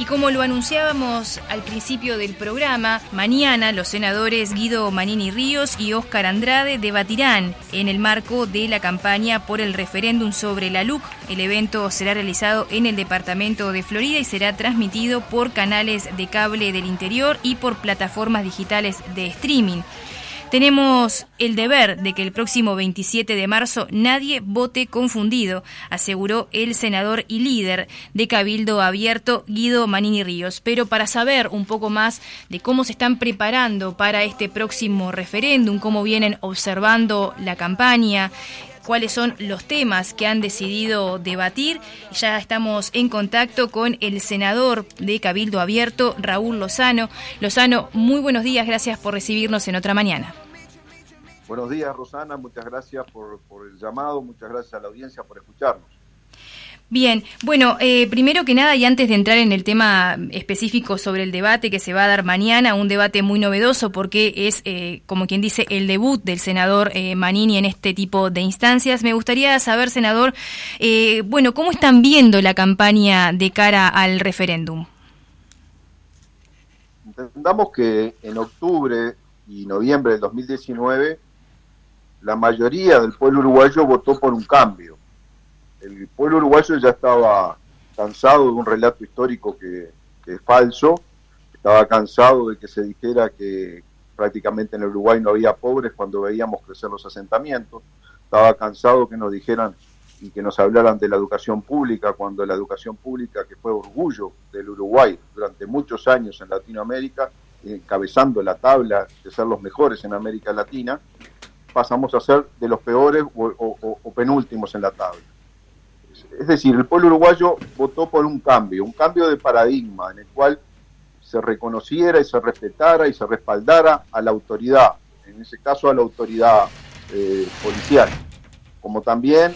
Y como lo anunciábamos al principio del programa, mañana los senadores Guido Manini Ríos y Óscar Andrade debatirán en el marco de la campaña por el referéndum sobre la LUC. El evento será realizado en el departamento de Florida y será transmitido por canales de cable del interior y por plataformas digitales de streaming. Tenemos el deber de que el próximo 27 de marzo nadie vote confundido, aseguró el senador y líder de Cabildo Abierto, Guido Manini Ríos. Pero para saber un poco más de cómo se están preparando para este próximo referéndum, cómo vienen observando la campaña, cuáles son los temas que han decidido debatir. Ya estamos en contacto con el senador de Cabildo Abierto, Raúl Lozano. Lozano, muy buenos días, gracias por recibirnos en otra mañana. Buenos días, Rosana, muchas gracias por, el llamado, muchas gracias a la audiencia por escucharnos. Bien, bueno, eh, primero que nada y antes de entrar en el tema específico sobre el debate que se va a dar mañana, un debate muy novedoso porque es, eh, como quien dice, el debut del senador eh, Manini en este tipo de instancias. Me gustaría saber, senador, bueno, ¿cómo están viendo la campaña de cara al referéndum? Entendamos que en octubre y noviembre del 2019 la mayoría del pueblo uruguayo votó por un cambio el pueblo uruguayo ya estaba cansado de un relato histórico que, es falso, estaba cansado de que se dijera que prácticamente en el Uruguay no había pobres cuando veíamos crecer los asentamientos, estaba cansado que nos dijeran y que nos hablaran de la educación pública, cuando la educación pública, que fue orgullo del Uruguay durante muchos años en Latinoamérica, encabezando la tabla de ser los mejores en América Latina, pasamos a ser de los peores o penúltimos en la tabla es decir, el pueblo uruguayo votó por un cambio, un cambio de paradigma en el cual se reconociera y se respetara y se respaldara a la autoridad, en ese caso a la autoridad eh, policial. Como también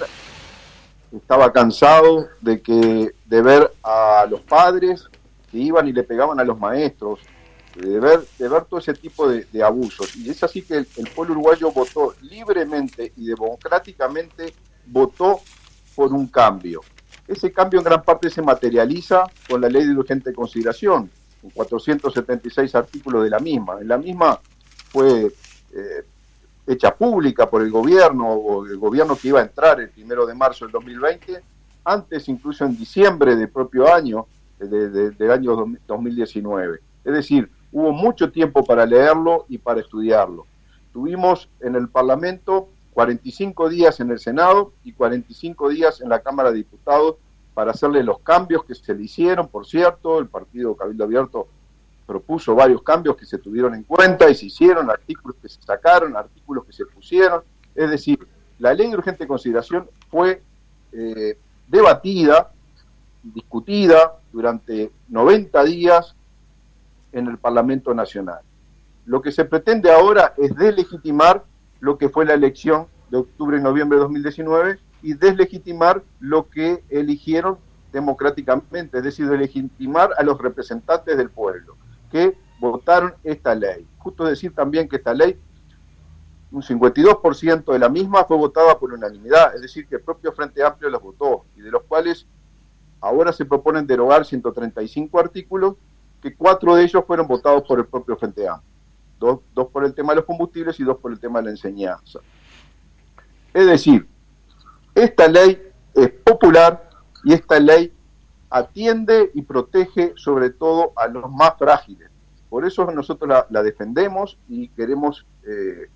estaba cansado de que de ver a los padres que iban y le pegaban a los maestros, de ver, de ver todo ese tipo de, abusos. Y es así que el pueblo uruguayo votó libremente y democráticamente, votó por un cambio. Ese cambio en gran parte se materializa con la ley de urgente consideración, con 476 artículos de la misma. La misma fue eh, hecha pública por el gobierno, o el gobierno que iba a entrar el primero de marzo del 2020, antes incluso en diciembre del propio año, del año 2019. Es decir, hubo mucho tiempo para leerlo y para estudiarlo. Tuvimos en el Parlamento 45 días en el Senado y 45 días en la Cámara de Diputados para hacerle los cambios que se le hicieron. Por cierto, el Partido Cabildo Abierto propuso varios cambios que se tuvieron en cuenta y se hicieron, artículos que se sacaron, artículos que se pusieron. Es decir, la ley de urgente consideración fue eh, debatida, discutida durante 90 días en el Parlamento Nacional. Lo que se pretende ahora es delegitimar lo que fue la elección de octubre y noviembre de 2019 y deslegitimar lo que eligieron democráticamente, es decir, deslegitimar a los representantes del pueblo que votaron esta ley. Justo decir también que esta ley, un 52% de la misma fue votada por unanimidad, es decir, que el propio Frente Amplio los votó y de los cuales ahora se proponen derogar 135 artículos, que cuatro de ellos fueron votados por el propio Frente Amplio dos, por el tema de los combustibles y dos por el tema de la enseñanza. Es decir, esta ley es popular y esta ley atiende y protege sobre todo a los más frágiles. Por eso nosotros la, defendemos y queremos eh,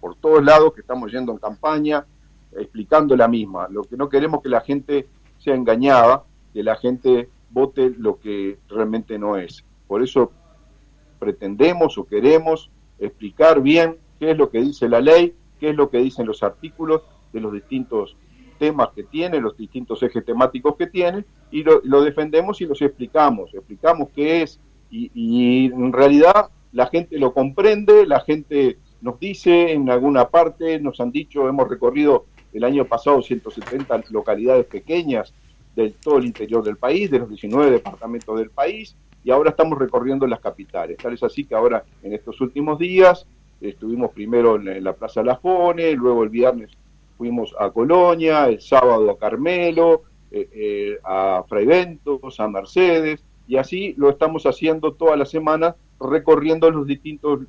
por todos lados que estamos yendo en campaña explicando la misma. Lo que no queremos que la gente sea engañada, que la gente vote lo que realmente no es. Por eso pretendemos o queremos explicar bien qué es lo que dice la ley, qué es lo que dicen los artículos de los distintos temas que tiene, los distintos ejes temáticos que tiene, y lo, defendemos y los explicamos, explicamos qué es, y, en realidad la gente lo comprende, la gente nos dice en alguna parte, nos han dicho, hemos recorrido el año pasado 170 localidades pequeñas de todo el interior del país, de los 19 departamentos del país, y ahora estamos recorriendo las capitales. Tal es así que ahora, en estos últimos días, estuvimos primero en la Plaza Lafone, luego el viernes fuimos a Colonia, el sábado a Carmelo, eh, eh, a Fray Ventos, a Mercedes, Y así lo estamos haciendo toda la semana, recorriendo los distintos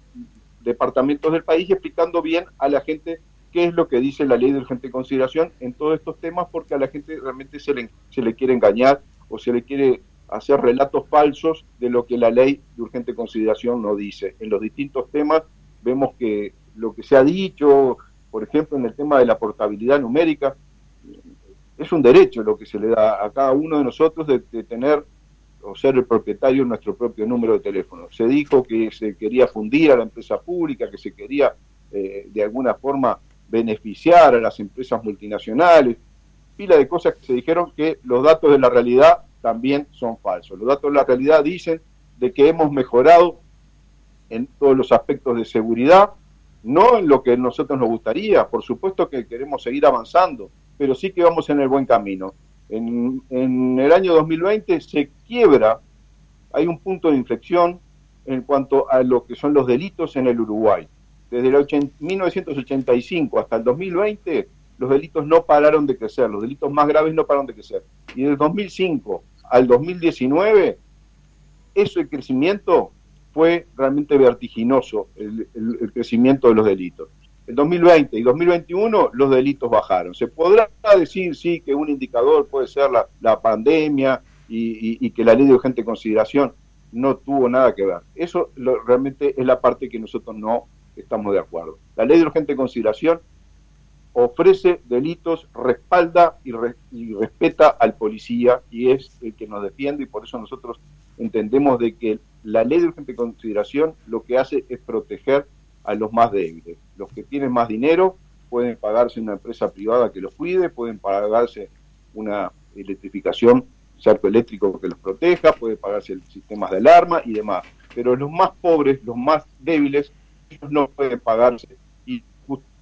departamentos del país y explicando bien a la gente qué es lo que dice la ley de urgente consideración en todos estos temas, porque a la gente realmente se le, se le quiere engañar o se le quiere hacer relatos falsos de lo que la ley de urgente consideración no dice. En los distintos temas vemos que lo que se ha dicho, por ejemplo, en el tema de la portabilidad numérica, es un derecho lo que se le da a cada uno de nosotros de, tener o ser el propietario de nuestro propio número de teléfono. Se dijo que se quería fundir a la empresa pública, que se quería eh, de alguna forma beneficiar a las empresas multinacionales, pila de cosas que se dijeron que los datos de la realidad también son falsos. Los datos de la realidad dicen de que hemos mejorado en todos los aspectos de seguridad, no en lo que a nosotros nos gustaría, por supuesto que queremos seguir avanzando, pero sí que vamos en el buen camino. En, en el año 2020 se quiebra, hay un punto de inflexión en cuanto a lo que son los delitos en el Uruguay. Desde el 1985 hasta el 2020, los delitos no pararon de crecer, los delitos más graves no pararon de crecer. Y del 2005 al 2019, eso el crecimiento fue realmente vertiginoso, el, crecimiento de los delitos. En 2020 y 2021 los delitos bajaron. Se podrá decir, sí, que un indicador puede ser la, pandemia y, que la ley de urgente consideración no tuvo nada que ver. Eso realmente es la parte que nosotros no estamos de acuerdo. La ley de urgente consideración ofrece delitos, respalda y, respeta al policía y es el que nos defiende y por eso nosotros entendemos de que la ley de urgente consideración lo que hace es proteger a los más débiles. Los que tienen más dinero pueden pagarse una empresa privada que los cuide, pueden pagarse una electrificación, cerco eléctrico que los proteja, pueden pagarse sistemas de alarma y demás. Pero los más pobres, los más débiles, ellos no pueden pagarse y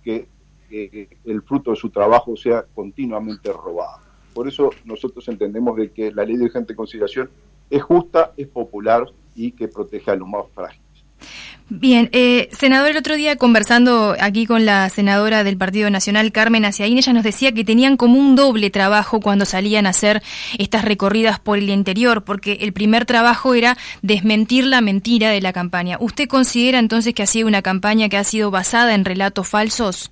que que el fruto de su trabajo sea continuamente robado. Por eso nosotros entendemos de que la ley de urgente consideración es justa, es popular y que protege a los más frágiles. Bien, eh, senador, el otro día conversando aquí con la senadora del Partido Nacional, Carmen Aciaín, ella nos decía que tenían como un doble trabajo cuando salían a hacer estas recorridas por el interior, porque el primer trabajo era desmentir la mentira de la campaña. ¿Usted considera entonces que ha sido una campaña que ha sido basada en relatos falsos?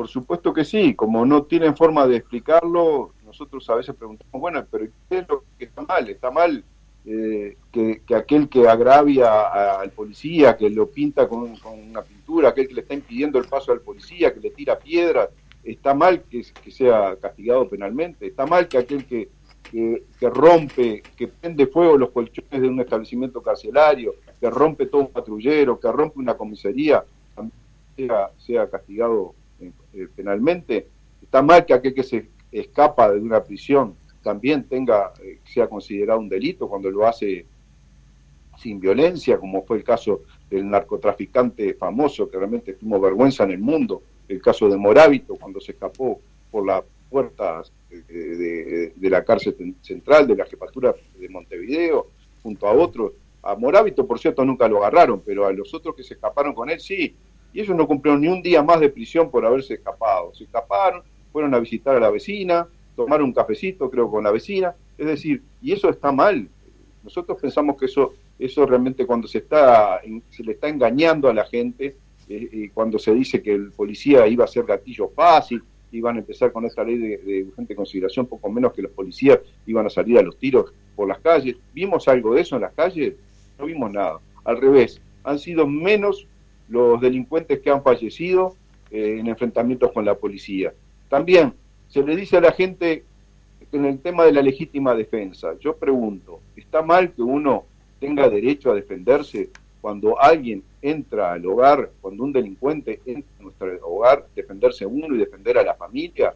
Por supuesto que sí, como no tienen forma de explicarlo, nosotros a veces preguntamos, bueno, pero ¿qué es lo que está mal? ¿Está mal eh, que, aquel que agravia al policía, que lo pinta con, una pintura, aquel que le está impidiendo el paso al policía, que le tira piedras, está mal que, sea castigado penalmente? ¿Está mal que aquel que, rompe, que prende fuego los colchones de un establecimiento carcelario, que rompe todo un patrullero, que rompe una comisaría, sea, sea castigado eh, penalmente. Está mal que aquel que se escapa de una prisión también tenga eh, sea considerado un delito cuando lo hace sin violencia, como fue el caso del narcotraficante famoso que realmente tuvo vergüenza en el mundo, el caso de Morábito cuando se escapó por las puertas de, la cárcel central de la jefatura de Montevideo, junto a otros. A Morábito, por cierto, nunca lo agarraron, pero a los otros que se escaparon con él sí, y ellos no cumplieron ni un día más de prisión por haberse escapado. Se escaparon, fueron a visitar a la vecina, tomaron un cafecito, creo, con la vecina. Es decir, y eso está mal. Nosotros pensamos que eso, eso realmente cuando se, está, se le está engañando a la gente, eh, eh, cuando se dice que el policía iba a ser gatillo fácil, iban a empezar con esta ley de, de, urgente consideración, poco menos que los policías iban a salir a los tiros por las calles. ¿Vimos algo de eso en las calles? No vimos nada. Al revés, han sido menos los delincuentes que han fallecido eh, en enfrentamientos con la policía. También se le dice a la gente en el tema de la legítima defensa, yo pregunto, ¿está mal que uno tenga derecho a defenderse cuando alguien entra al hogar, cuando un delincuente entra a nuestro hogar, defenderse uno y defender a la familia?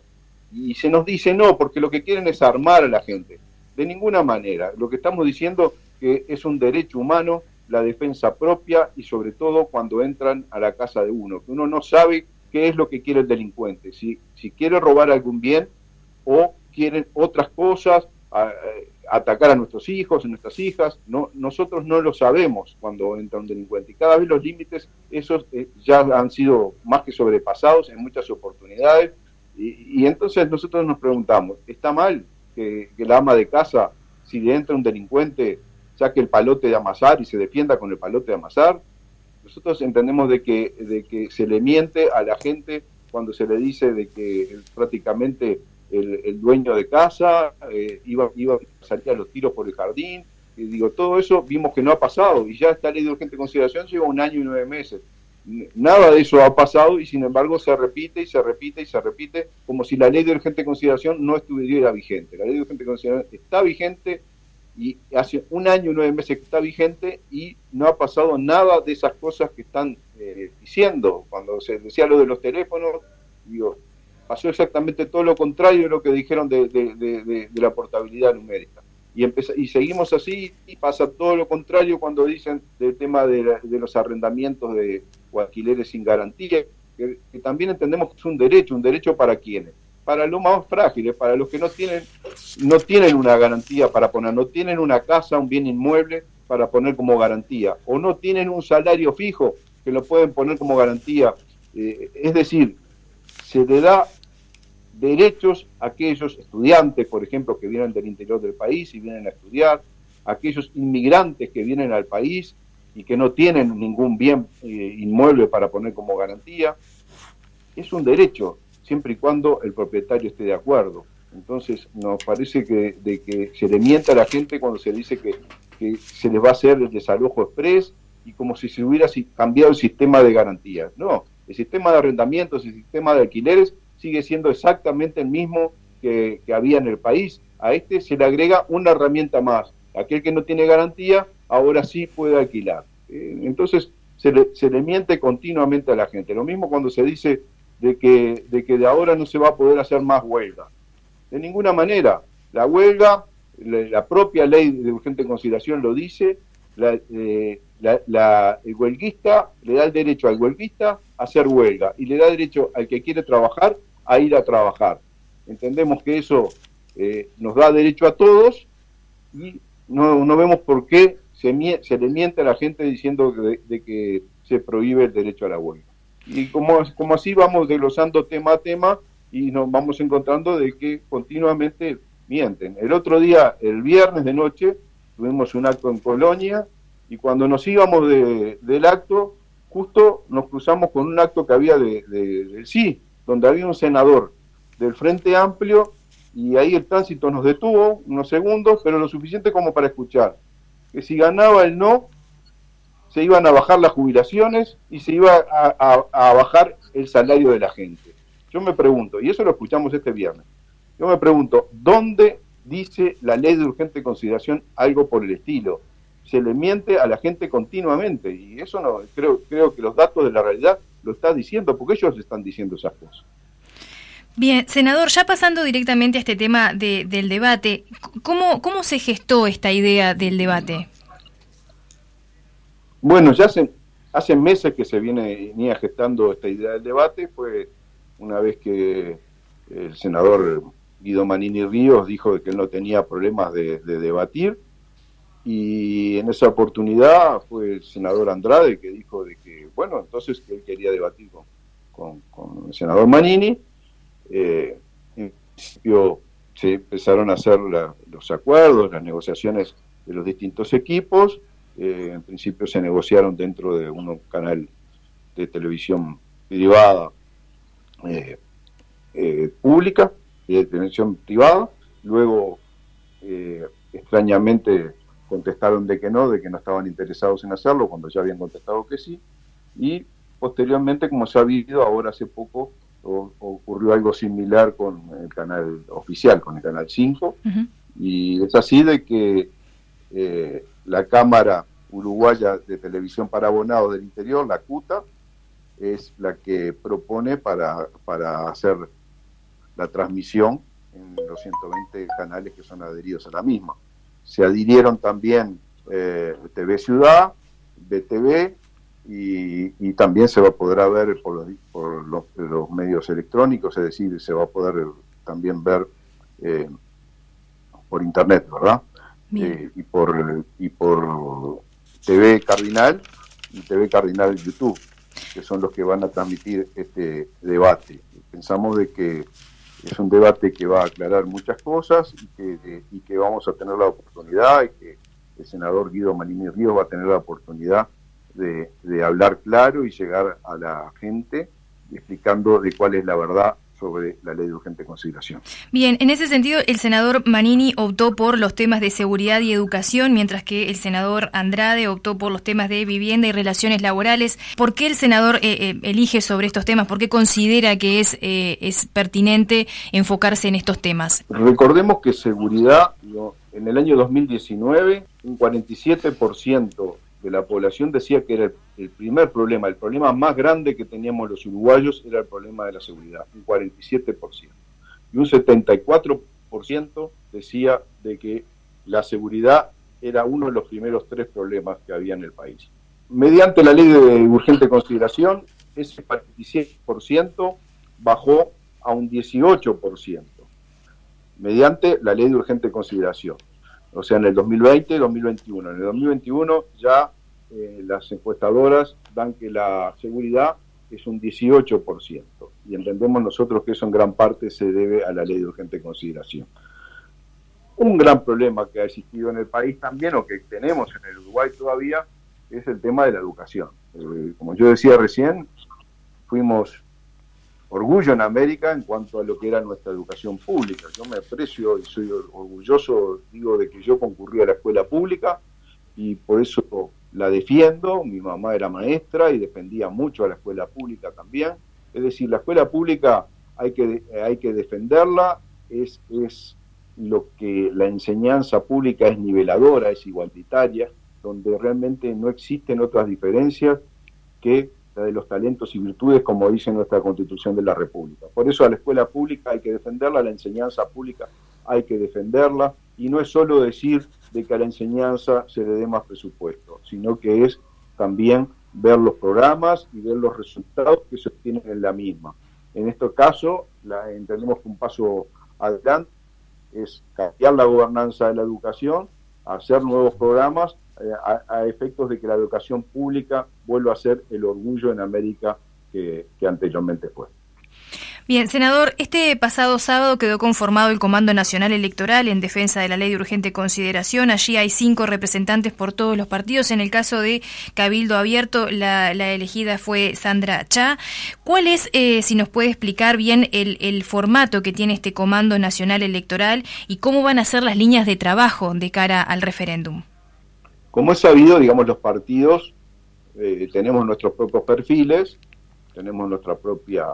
Y se nos dice no, porque lo que quieren es armar a la gente. De ninguna manera. Lo que estamos diciendo que es un derecho humano la defensa propia y sobre todo cuando entran a la casa de uno, que uno no sabe qué es lo que quiere el delincuente, si, si quiere robar algún bien o quieren otras cosas, atacar a nuestros hijos, a nuestras hijas, no, nosotros no lo sabemos cuando entra un delincuente y cada vez los límites esos eh, ya han sido más que sobrepasados en muchas oportunidades y, entonces nosotros nos preguntamos, ¿está mal que, que la ama de casa si entra un delincuente, saque el palote de amasar y se defienda con el palote de amasar. Nosotros entendemos de que, de que se le miente a la gente cuando se le dice de que prácticamente el, dueño de casa eh, iba, iba a salir a los tiros por el jardín. Y digo, todo eso vimos que no ha pasado y ya esta ley de urgente consideración lleva un año y nueve meses. Nada de eso ha pasado y sin embargo se repite y se repite y se repite como si la ley de urgente consideración no estuviera vigente. La ley de urgente consideración está vigente y hace un año y nueve meses que está vigente y no ha pasado nada de esas cosas que están eh, diciendo. Cuando se decía lo de los teléfonos, digo, pasó exactamente todo lo contrario de lo que dijeron de, la portabilidad numérica. Y, y seguimos así y pasa todo lo contrario cuando dicen del tema de, los arrendamientos de, o alquileres sin garantía, que, también entendemos que es un derecho, un derecho para quienes, para los más frágiles, para los que no tienen, no tienen una garantía para poner, no tienen una casa, un bien inmueble para poner como garantía, o no tienen un salario fijo que lo pueden poner como garantía. Eh, es decir, se le da derechos a aquellos estudiantes, por ejemplo, que vienen del interior del país y vienen a estudiar, aquellos inmigrantes que vienen al país y que no tienen ningún bien eh, inmueble para poner como garantía. Es un derecho, siempre y cuando el propietario esté de acuerdo. Entonces, nos parece que, se le mienta a la gente cuando se dice que, se les va a hacer el desalojo express y como si se hubiera cambiado el sistema de garantías. No, el sistema de arrendamientos, el sistema de alquileres sigue siendo exactamente el mismo que, había en el país. A este se le agrega una herramienta más. Aquel que no tiene garantía, ahora sí puede alquilar. Eh, entonces, se le miente continuamente a la gente. Lo mismo cuando se dice de que, de que de ahora no se va a poder hacer más huelga. De ninguna manera. La huelga, la, propia ley de urgente consideración lo dice, la, eh, la, el huelguista le da el derecho al huelguista a hacer huelga y le da derecho al que quiere trabajar a ir a trabajar. Entendemos que eso eh, nos da derecho a todos y no, no vemos por qué se, se, le miente a la gente diciendo de, que se prohíbe el derecho a la huelga. Y como, como así vamos desglosando tema a tema y nos vamos encontrando de que continuamente mienten. El otro día, el viernes de noche, tuvimos un acto en Colonia y cuando nos íbamos del acto, justo nos cruzamos con un acto que había de, del sí, donde había un senador del Frente Amplio y ahí el tránsito nos detuvo unos segundos, pero lo suficiente como para escuchar que si ganaba el no, se iban a bajar las jubilaciones y se iba a, bajar el salario de la gente. Yo me pregunto, y eso lo escuchamos este viernes, yo me pregunto, ¿dónde dice la ley de urgente consideración algo por el estilo? Se le miente a la gente continuamente y eso no creo creo que los datos de la realidad lo está diciendo, porque ellos están diciendo esas cosas. Bien, senador, ya pasando directamente a este tema del debate, ¿cómo, ¿cómo se gestó esta idea del debate? Bueno, ya hace, hace meses que se viene venía gestando esta idea del debate, fue una vez que el senador Guido Manini Ríos dijo que él no tenía problemas de debatir, y en esa oportunidad fue el senador Andrade que dijo de que, bueno, entonces él quería debatir con, con, el senador Manini. Eh, en principio se empezaron a hacer los acuerdos, las negociaciones de los distintos equipos. Eh, en principio se negociaron dentro de un canal de televisión privada eh, pública y de televisión privada. Luego, extrañamente, contestaron de que no, de que no estaban interesados en hacerlo, cuando ya habían contestado que sí. Y posteriormente, como se ha visto ahora hace poco ocurrió algo similar con el canal oficial, con el canal 5, y es así de que eh, la Cámara Uruguaya de Televisión para Abonados del Interior, la CUTA, es la que propone para, para hacer la transmisión en los 120 canales que son adheridos a la misma se adhirieron también eh, TV Ciudad, BTV, y, también se va a poder ver por, los, medios electrónicos, es decir, se va a poder también ver eh, por internet, ¿verdad? Eh, y por y por TV Cardinal y TV Cardinal YouTube, que son los que van a transmitir este debate. Pensamos de que es un debate que va a aclarar muchas cosas y que, y que vamos a tener la oportunidad y que el senador Guido Manini Ríos va a tener la oportunidad de, de hablar claro y llegar a la gente explicando de cuál es la verdad sobre la ley de urgente consideración. Bien, en ese sentido, el senador Manini optó por los temas de seguridad y educación, mientras que el senador Andrade optó por los temas de vivienda y relaciones laborales. ¿Por qué el senador eh, eh, elige sobre estos temas? ¿Por qué considera que es, eh, es pertinente enfocarse en estos temas? Recordemos que seguridad, en el año 2019, un 47% la población decía que era el, primer problema, el problema más grande que teníamos los uruguayos era el problema de la seguridad, un 47%. Y un 74% decía de que la seguridad era uno de los primeros tres problemas que había en el país. Mediante la ley de urgente consideración, ese 47% bajó a un 18%, mediante la ley de urgente consideración o sea, en el 2020 2021. En el 2021 ya eh, las encuestadoras dan que la seguridad es un 18%, y entendemos nosotros que eso en gran parte se debe a la ley de urgente consideración. Un gran problema que ha existido en el país también, o que tenemos en el Uruguay todavía, es el tema de la educación. Eh, como yo decía recién, fuimos orgullo en América en cuanto a lo que era nuestra educación pública. Yo me aprecio y soy orgulloso, digo, de que yo concurrí a la escuela pública y por eso la defiendo. Mi mamá era maestra y defendía mucho a la escuela pública también. Es decir, la escuela pública hay que, hay que defenderla, es, es lo que la enseñanza pública es niveladora, es igualitaria, donde realmente no existen otras diferencias que de los talentos y virtudes, como dice nuestra Constitución de la República. Por eso a la escuela pública hay que defenderla, a la enseñanza pública hay que defenderla, y no es solo decir de que a la enseñanza se le dé más presupuesto, sino que es también ver los programas y ver los resultados que se obtienen en la misma. En este caso, entendemos que un paso adelante es cambiar la gobernanza de la educación, hacer nuevos programas eh, a, efectos de que la educación pública vuelva a ser el orgullo en América que, que anteriormente fue. Bien, senador, este pasado sábado quedó conformado el Comando Nacional Electoral en defensa de la ley de urgente consideración. Allí hay cinco representantes por todos los partidos. En el caso de Cabildo Abierto, la, elegida fue Sandra Cha. ¿Cuál es, eh, si nos puede explicar bien, el, el, formato que tiene este Comando Nacional Electoral y cómo van a ser las líneas de trabajo de cara al referéndum? Como es sabido, digamos, los partidos eh, tenemos nuestros propios perfiles, tenemos nuestra propia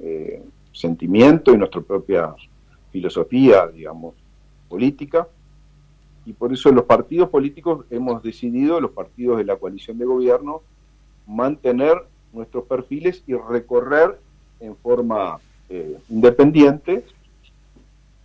eh, sentimiento y nuestra propia filosofía, digamos, política. Y por eso los partidos políticos hemos decidido, los partidos de la coalición de gobierno, mantener nuestros perfiles y recorrer en forma eh, independiente,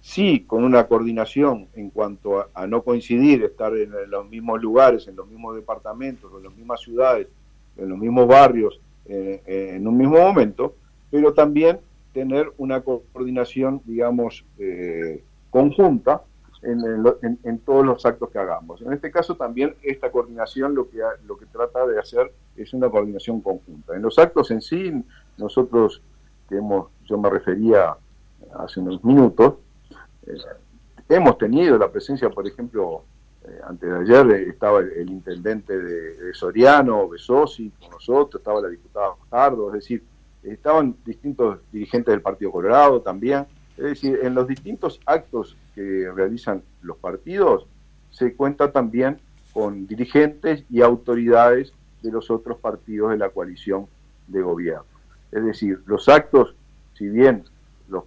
sí con una coordinación en cuanto a, no coincidir, estar en, los mismos lugares, en los mismos departamentos, en las mismas ciudades, en los mismos barrios, eh, en un mismo momento, pero también tener una coordinación, digamos, eh, conjunta en, todos los actos que hagamos. En este caso también esta coordinación lo que, lo que trata de hacer es una coordinación conjunta. En los actos en sí, nosotros, hemos, yo me refería hace unos minutos, eh, hemos tenido la presencia, por ejemplo, eh, antes de ayer estaba el, intendente de, Soriano, Besosi, con nosotros, estaba la diputada Fajardo, es decir, estaban distintos dirigentes del Partido Colorado también. Es decir, en los distintos actos que realizan los partidos se cuenta también con dirigentes y autoridades de los otros partidos de la coalición de gobierno. Es decir, los actos, si bien los,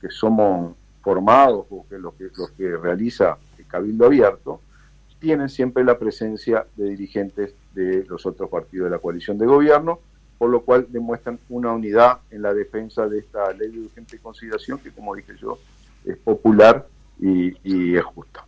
que somos formados o que los, que los que realiza el Cabildo Abierto, tienen siempre la presencia de dirigentes de los otros partidos de la coalición de gobierno por lo cual demuestran una unidad en la defensa de esta ley de urgente consideración que, como dije yo, es popular y, es justa.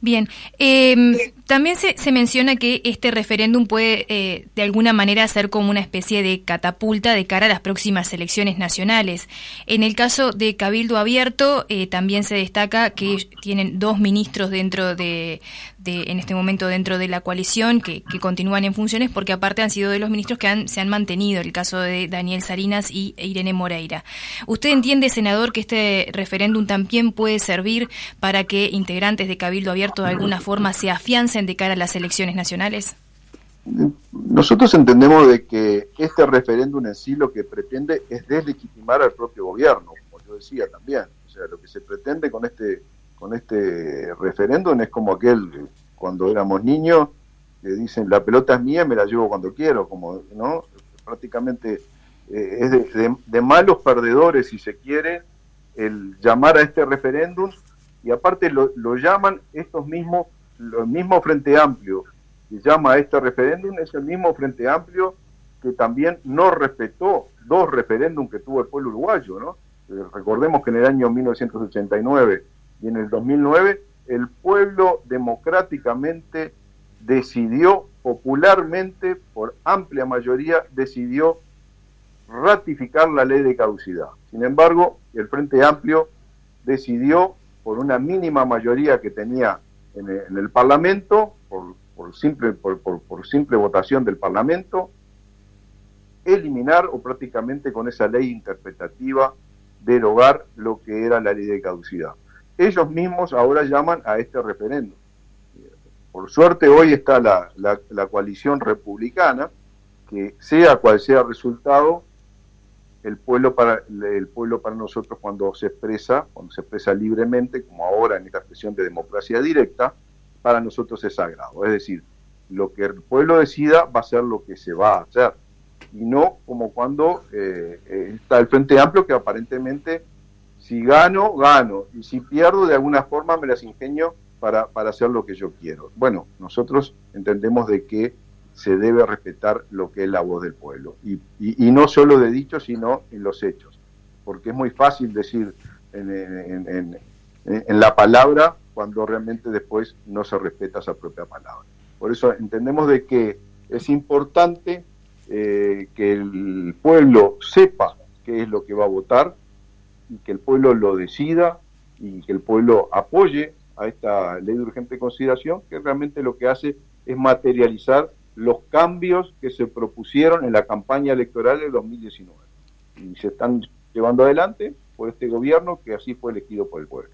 Bien, em, También se, se, menciona que este referéndum puede eh, de alguna manera ser como una especie de catapulta de cara a las próximas elecciones nacionales. En el caso de Cabildo Abierto, eh, también se destaca que tienen dos ministros dentro de, en este momento dentro de la coalición que, continúan en funciones porque aparte han sido de los ministros que han, se han mantenido, el caso de Daniel Salinas y Irene Moreira. ¿Usted entiende, senador, que este referéndum también puede servir para que integrantes de Cabildo Abierto de alguna forma se afiancen de cara a las elecciones nacionales? Nosotros entendemos de que este referéndum en sí lo que pretende es deslegitimar al propio gobierno, como yo decía también. O sea, lo que se pretende con este con este referéndum es como aquel cuando éramos niños que dicen la pelota es mía, me la llevo cuando quiero, como no prácticamente eh, es de, malos perdedores si se quiere el llamar a este referéndum y aparte lo, lo llaman estos mismos los mismos Frente Amplio que llama a este referéndum es el mismo Frente Amplio que también no respetó dos referéndums que tuvo el pueblo uruguayo, ¿no? Eh, recordemos que en el año 1989 y en el 2009 el pueblo democráticamente decidió popularmente, por amplia mayoría, decidió ratificar la ley de caducidad. Sin embargo, el Frente Amplio decidió, por una mínima mayoría que tenía en el, Parlamento, por, simple, por, por simple votación del Parlamento, eliminar o prácticamente con esa ley interpretativa derogar lo que era la ley de caducidad ellos mismos ahora llaman a este referéndum. Por suerte hoy está la, la, coalición republicana, que sea cual sea el resultado, el pueblo para el pueblo para nosotros cuando se expresa, cuando se expresa libremente, como ahora en esta expresión de democracia directa, para nosotros es sagrado. Es decir, lo que el pueblo decida va a ser lo que se va a hacer. Y no como cuando eh, eh, está el Frente Amplio que aparentemente si gano, gano. Y si pierdo, de alguna forma me las ingenio para, para hacer lo que yo quiero. Bueno, nosotros entendemos de que se debe respetar lo que es la voz del pueblo. Y, y, no solo de dicho, sino en los hechos. Porque es muy fácil decir en, en, en, la palabra cuando realmente después no se respeta esa propia palabra. Por eso entendemos de que es importante eh, que el pueblo sepa qué es lo que va a votar, y que el pueblo lo decida y que el pueblo apoye a esta ley de urgente consideración, que realmente lo que hace es materializar los cambios que se propusieron en la campaña electoral del 2019 y se están llevando adelante por este gobierno que así fue elegido por el pueblo.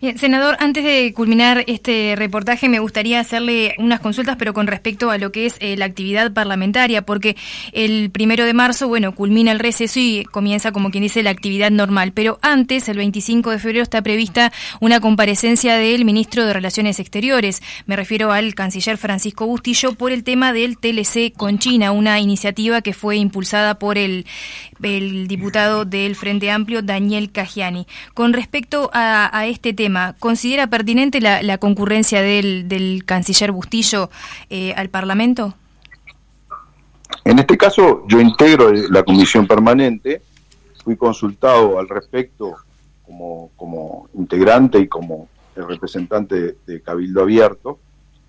Bien, senador, antes de culminar este reportaje me gustaría hacerle unas consultas, pero con respecto a lo que es eh, la actividad parlamentaria, porque el primero de marzo, bueno, culmina el receso y comienza, como quien dice, la actividad normal. Pero antes, el 25 de febrero, está prevista una comparecencia del ministro de Relaciones Exteriores. Me refiero al canciller Francisco Bustillo por el tema del TLC con China, una iniciativa que fue impulsada por el, diputado del Frente Amplio, Daniel Cagiani. Con respecto a este tema, ¿considera pertinente la, concurrencia del, canciller Bustillo eh, al Parlamento? En este caso, yo integro la comisión permanente, fui consultado al respecto como, como integrante y como representante de, Cabildo Abierto,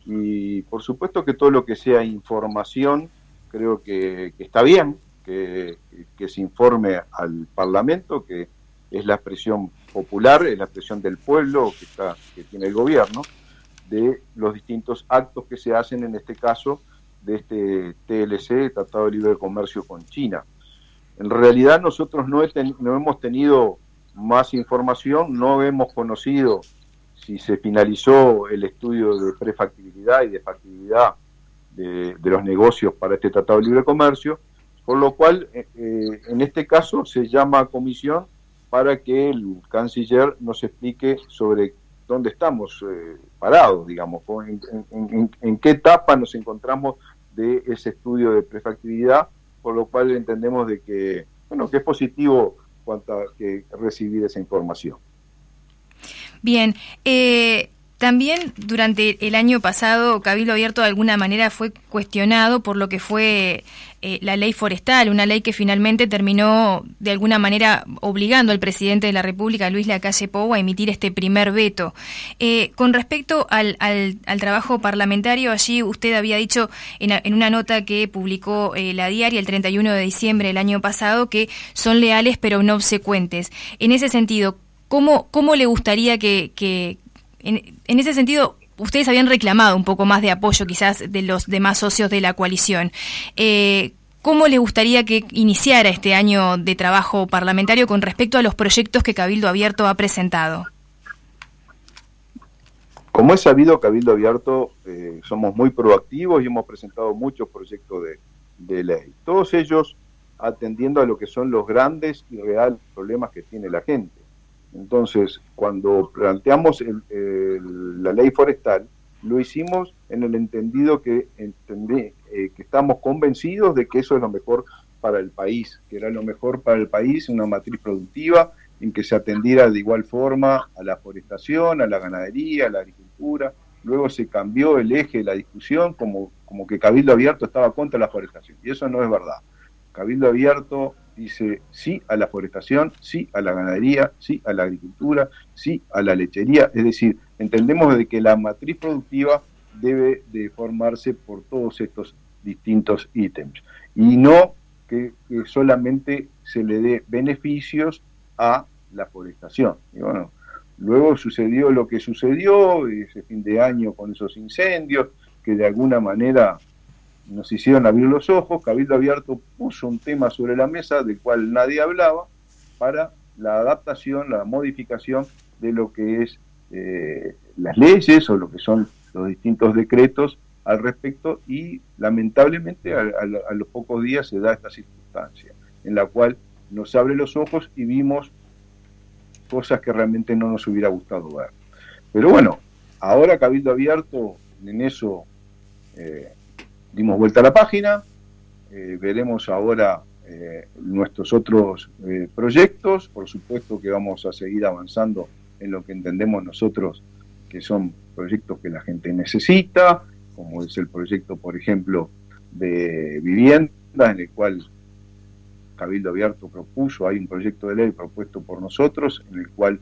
y por supuesto que todo lo que sea información creo que, está bien, que, que se informe al Parlamento, que es la expresión popular, es la expresión del pueblo que, está, que tiene el gobierno, de los distintos actos que se hacen, en este caso, de este TLC, Tratado de Libre Comercio con China. En realidad nosotros no, no hemos tenido más información, no hemos conocido si se finalizó el estudio de prefactibilidad y de factibilidad de, los negocios para este Tratado de Libre Comercio, por lo cual eh, eh, en este caso se llama comisión para que el canciller nos explique sobre dónde estamos eh, parados, digamos, en, qué etapa nos encontramos de ese estudio de prefactibilidad, por lo cual entendemos de que, bueno, que es positivo cuanto que recibir esa información. Bien, eh, También durante el año pasado, Cabildo Abierto de alguna manera fue cuestionado por lo que fue eh, la ley forestal, una ley que finalmente terminó de alguna manera obligando al presidente de la República, Luis Lacalle Pou, a emitir este primer veto. Eh, con respecto al, al, trabajo parlamentario, allí usted había dicho en, una nota que publicó eh, la diaria el 31 de diciembre del año pasado que son leales pero no obsecuentes. En ese sentido, ¿cómo, cómo le gustaría que en, ese sentido, ustedes habían reclamado un poco más de apoyo quizás de los demás socios de la coalición. Eh, ¿Cómo le gustaría que iniciara este año de trabajo parlamentario con respecto a los proyectos que Cabildo Abierto ha presentado? Como es sabido, Cabildo Abierto eh, somos muy proactivos y hemos presentado muchos proyectos de, ley. Todos ellos atendiendo a lo que son los grandes y reales problemas que tiene la gente. Entonces, cuando planteamos la ley forestal, lo hicimos en el entendido eh, que estamos convencidos de que eso es lo mejor para el país, que era lo mejor para el país, una matriz productiva en que se atendiera de igual forma a la forestación, a la ganadería, a la agricultura. Luego se cambió el eje de la discusión como, como que Cabildo Abierto estaba contra la forestación. Y eso no es verdad. Cabildo Abierto dice sí a la forestación, sí a la ganadería, sí a la agricultura, sí a la lechería. Es decir, entendemos de que la matriz productiva debe de formarse por todos estos distintos ítems y no que, solamente se le dé beneficios a la forestación. Y bueno, luego sucedió lo que sucedió ese fin de año con esos incendios que de alguna manera nos hicieron abrir los ojos, Cabildo Abierto puso un tema sobre la mesa del cual nadie hablaba para la adaptación, la modificación de lo que es eh, las leyes o lo que son los distintos decretos al respecto y lamentablemente a, los pocos días se da esta circunstancia en la cual nos abre los ojos y vimos cosas que realmente no nos hubiera gustado ver. Pero bueno, ahora Cabildo Abierto en eso eh, dimos vuelta a la página, eh, veremos ahora eh, nuestros otros eh, proyectos, por supuesto que vamos a seguir avanzando en lo que entendemos nosotros que son proyectos que la gente necesita, como es el proyecto, por ejemplo, de vivienda, en el cual Cabildo Abierto propuso, hay un proyecto de ley propuesto por nosotros, en el cual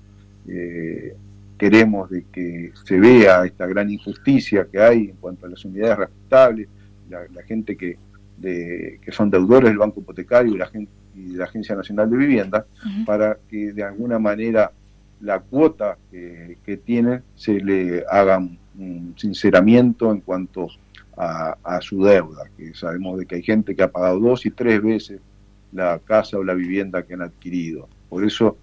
queremos de que se vea esta gran injusticia que hay en cuanto a las unidades respetables, la, gente que, que son deudores del Banco Hipotecario y la, la Agencia Nacional de Vivienda, para que de alguna manera la cuota que, que tienen se le haga un sinceramiento en cuanto a, su deuda, que sabemos de que hay gente que ha pagado dos y tres veces la casa o la vivienda que han adquirido. Por eso,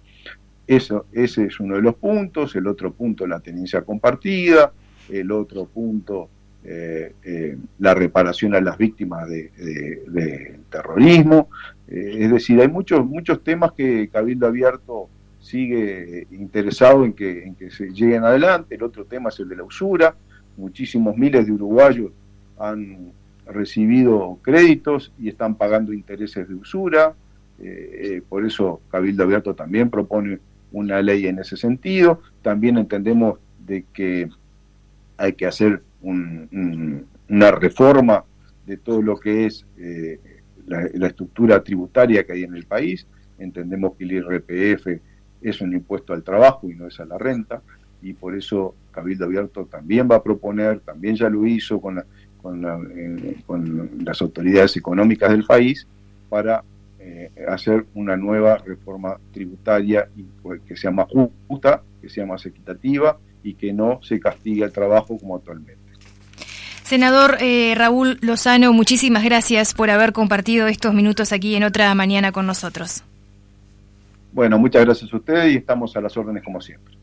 eso ese es uno de los puntos, el otro punto la tenencia compartida, el otro punto eh, eh, la reparación a las víctimas de, terrorismo. Eh, es decir, hay muchos, muchos temas que Cabildo Abierto sigue interesado en que, en que se lleguen adelante. El otro tema es el de la usura. Muchísimos miles de uruguayos han recibido créditos y están pagando intereses de usura. por eso Cabildo Abierto también propone una ley en ese sentido. También entendemos de que hay que hacer una reforma de todo lo que es eh, la, estructura tributaria que hay en el país. Entendemos que el IRPF es un impuesto al trabajo y no es a la renta, y por eso Cabildo Abierto también va a proponer, también ya lo hizo con, eh, las autoridades económicas del país, para eh, hacer una nueva reforma tributaria pues, que sea más justa, que sea más equitativa y que no se castigue el trabajo como actualmente. Senador eh, Raúl Lozano, muchísimas gracias por haber compartido estos minutos aquí en otra mañana con nosotros. Bueno, muchas gracias a ustedes y estamos a las órdenes como siempre.